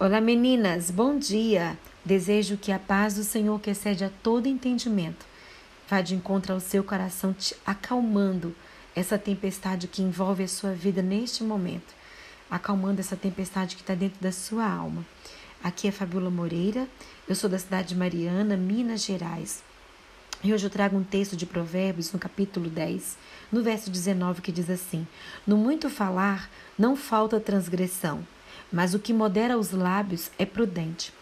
Olá, meninas, bom dia. Desejo que a paz do Senhor, que excede a todo entendimento, vá de encontro ao seu coração, te acalmando essa tempestade que envolve a sua vida neste momento, acalmando essa tempestade que está dentro da sua alma. Aqui é Fabiola Moreira, eu sou da cidade de Mariana, Minas Gerais. E hoje eu trago um texto de Provérbios, no capítulo 10, no verso 19, que diz assim: No muito falar não falta transgressão mas o que modera os lábios é prudente.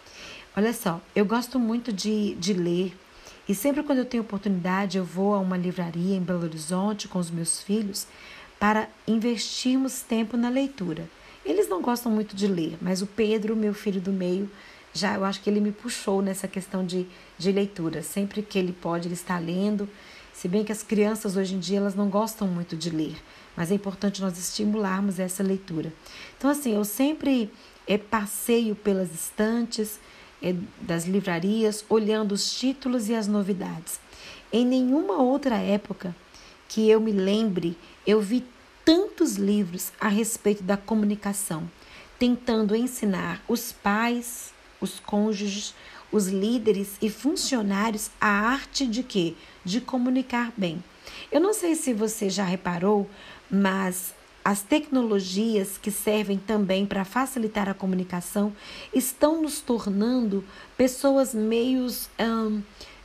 Olha só, eu gosto muito de, de ler e sempre quando eu tenho oportunidade eu vou a uma livraria em Belo Horizonte com os meus filhos para investirmos tempo na leitura. Eles não gostam muito de ler, mas o Pedro, meu filho do meio, já eu acho que ele me puxou nessa questão de, de leitura. Sempre que ele pode, ele está lendo. Se bem que as crianças hoje em dia elas não gostam muito de ler, mas é importante nós estimularmos essa leitura. Então, assim, eu sempre é, passeio pelas estantes é, das livrarias, olhando os títulos e as novidades. Em nenhuma outra época que eu me lembre, eu vi tantos livros a respeito da comunicação, tentando ensinar os pais, os cônjuges, os líderes e funcionários a arte de quê? De comunicar bem. Eu não sei se você já reparou, mas as tecnologias que servem também para facilitar a comunicação estão nos tornando pessoas meios,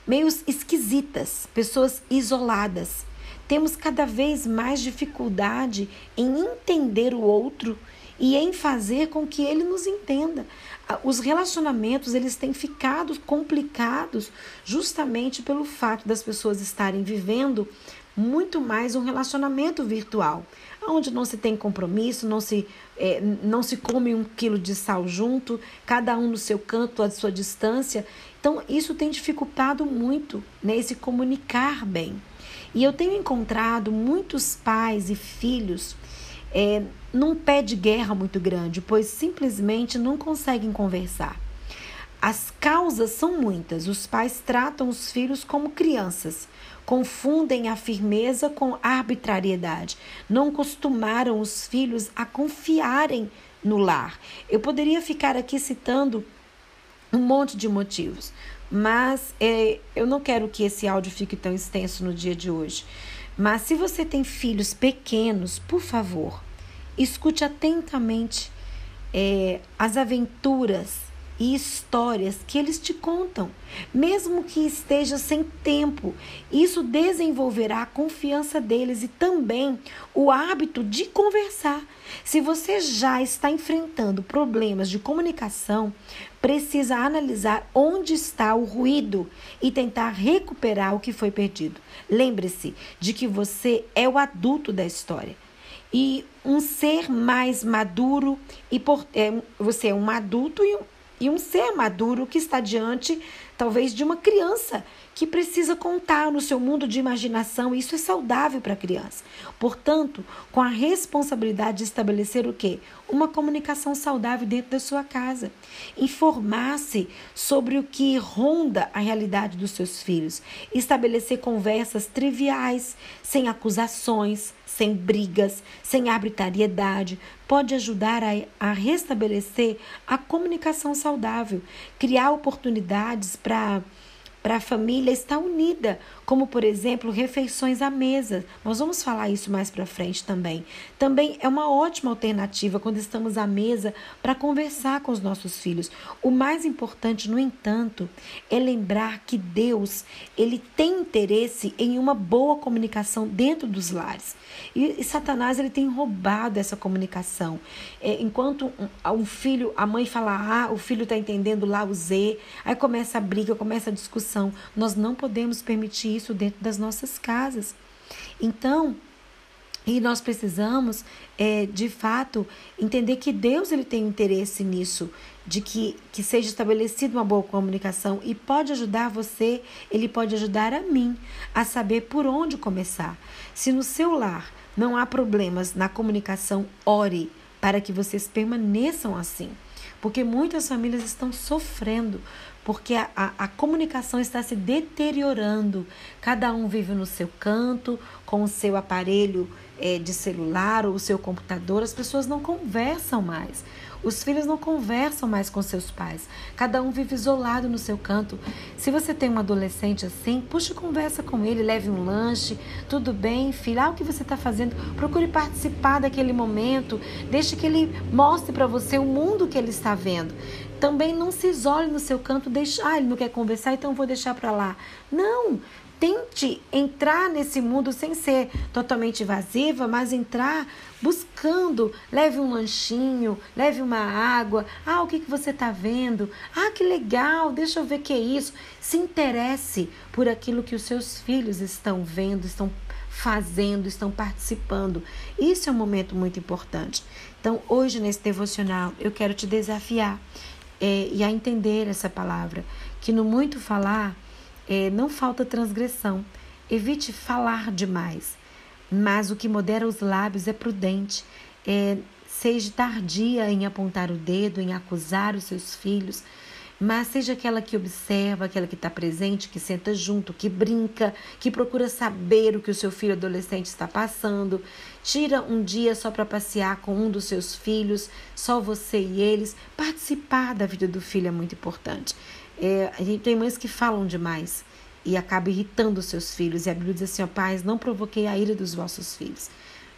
meios esquisitas, pessoas isoladas. Temos cada vez mais dificuldade em entender o outro e em fazer com que ele nos entenda. Os relacionamentos eles têm ficado complicados justamente pelo fato das pessoas estarem vivendo muito mais um relacionamento virtual, onde não se tem compromisso, não se, é, não se come um quilo de sal junto, cada um no seu canto, à sua distância. Então, isso tem dificultado muito né, comunicar bem. E eu tenho encontrado muitos pais e filhos é, num pé de guerra muito grande, pois simplesmente não conseguem conversar. As causas são muitas. Os pais tratam os filhos como crianças, confundem a firmeza com arbitrariedade, não costumaram os filhos a confiarem no lar. Eu poderia ficar aqui citando um monte de motivos, mas é, eu não quero que esse áudio fique tão extenso no dia de hoje. Mas se você tem filhos pequenos, por favor, escute atentamente é, as aventuras e histórias que eles te contam, mesmo que esteja sem tempo. Isso desenvolverá a confiança deles e também o hábito de conversar. Se você já está enfrentando problemas de comunicação, precisa analisar onde está o ruído e tentar recuperar o que foi perdido. Lembre-se de que você é o adulto da história e um ser mais maduro e por, é, você é um adulto e e um ser maduro que está diante, talvez, de uma criança que precisa contar no seu mundo de imaginação. Isso é saudável para a criança. Portanto, com a responsabilidade de estabelecer o quê? Uma comunicação saudável dentro da sua casa. Informar-se sobre o que ronda a realidade dos seus filhos. Estabelecer conversas triviais, sem acusações, sem brigas, sem arbitrariedade, pode ajudar a, a restabelecer a comunicação saudável, criar oportunidades para para a família estar unida, como por exemplo refeições à mesa. Nós vamos falar isso mais para frente também. Também é uma ótima alternativa quando estamos à mesa para conversar com os nossos filhos. O mais importante, no entanto, é lembrar que Deus, ele tem interesse em uma boa comunicação dentro dos lares. E, e Satanás ele tem roubado essa comunicação. É, enquanto um, um filho, a mãe fala A, o filho está entendendo lá o Z, aí começa a briga, começa a discussão nós não podemos permitir isso dentro das nossas casas. Então, e nós precisamos, é, de fato, entender que Deus ele tem interesse nisso, de que, que seja estabelecida uma boa comunicação e pode ajudar você, ele pode ajudar a mim a saber por onde começar. Se no seu lar não há problemas na comunicação, ore para que vocês permaneçam assim. Porque muitas famílias estão sofrendo porque a, a, a, comunicação está se deteriorando. Cada um vive no seu canto, com o seu aparelho é, de celular ou o seu computador, as pessoas não conversam mais. Os filhos não conversam mais com seus pais. Cada um vive isolado no seu canto. Se você tem um adolescente assim, puxe conversa com ele, leve um lanche. Tudo bem, filho? Ah, o que você está fazendo? Procure participar daquele momento. Deixe que ele mostre para você o mundo que ele está vendo. Também não se isole no seu canto, deixa, ah, ele não quer conversar, então vou deixar para lá. Não, tente entrar nesse mundo sem ser totalmente evasiva, mas entrar buscando. Leve um lanchinho, leve uma água. Ah, o que, que você está vendo? Ah, que legal, deixa eu ver o que é isso. Se interesse por aquilo que os seus filhos estão vendo, estão fazendo, estão participando. Isso é um momento muito importante. Então, hoje nesse devocional, eu quero te desafiar é, e a entender essa palavra, que no muito falar é, não falta transgressão. Evite falar demais, mas o que modera os lábios é prudente. É, seja tardia em apontar o dedo, em acusar os seus filhos, mas seja aquela que observa, aquela que está presente, que senta junto, que brinca, que procura saber o que o seu filho adolescente está passando. Tira um dia só para passear com um dos seus filhos, só você e eles. Participar da vida do filho é muito importante. É, a gente tem mães que falam demais e acaba irritando os seus filhos. E a Bíblia diz assim: ó, pais, não provoquei a ira dos vossos filhos,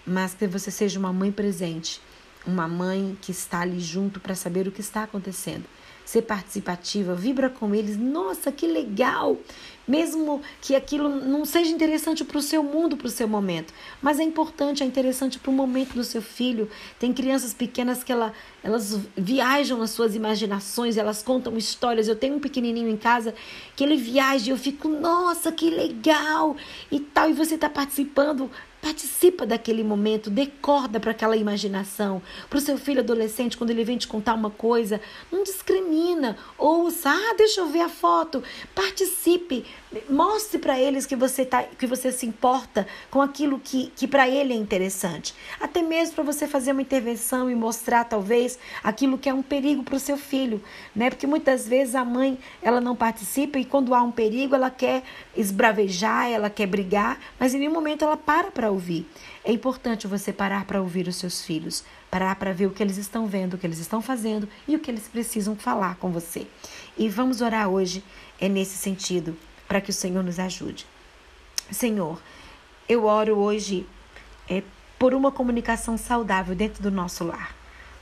mas que você seja uma mãe presente, uma mãe que está ali junto para saber o que está acontecendo ser participativa, vibra com eles. Nossa, que legal! Mesmo que aquilo não seja interessante para o seu mundo, para o seu momento, mas é importante, é interessante para o momento do seu filho. Tem crianças pequenas que ela, elas viajam nas suas imaginações, elas contam histórias. Eu tenho um pequenininho em casa que ele viaja e eu fico, nossa, que legal! E tal, e você está participando Participa daquele momento, dê corda para aquela imaginação. Para o seu filho adolescente, quando ele vem te contar uma coisa, não discrimina. Ouça, ah, deixa eu ver a foto. Participe, mostre para eles que você, tá, que você se importa com aquilo que, que para ele é interessante. Até mesmo para você fazer uma intervenção e mostrar, talvez, aquilo que é um perigo para o seu filho. Né? Porque muitas vezes a mãe ela não participa e quando há um perigo ela quer esbravejar, ela quer brigar, mas em nenhum momento ela para para ouvir. É importante você parar para ouvir os seus filhos, parar para ver o que eles estão vendo, o que eles estão fazendo e o que eles precisam falar com você. E vamos orar hoje é nesse sentido, para que o Senhor nos ajude. Senhor, eu oro hoje é, por uma comunicação saudável dentro do nosso lar.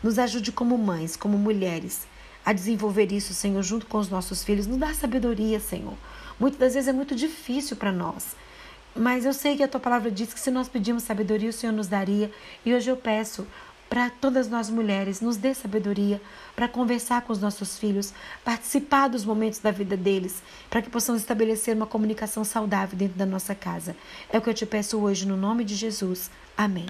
Nos ajude como mães, como mulheres, a desenvolver isso, Senhor, junto com os nossos filhos. Nos dá sabedoria, Senhor. Muitas das vezes é muito difícil para nós. Mas eu sei que a tua palavra diz que se nós pedimos sabedoria, o Senhor nos daria. E hoje eu peço para todas nós mulheres, nos dê sabedoria para conversar com os nossos filhos, participar dos momentos da vida deles, para que possamos estabelecer uma comunicação saudável dentro da nossa casa. É o que eu te peço hoje, no nome de Jesus. Amém.